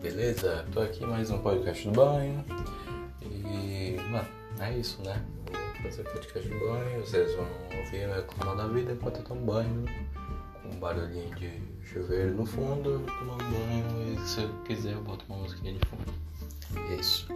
beleza? Tô aqui mais um podcast do banho. E, mano, é isso, né? Vou fazer podcast do banho, vocês vão ouvir eu reclamar da vida enquanto eu tomo banho, com um barulhinho de chuveiro no fundo, tomando banho, e se eu quiser eu boto uma musiquinha de fundo. E é isso.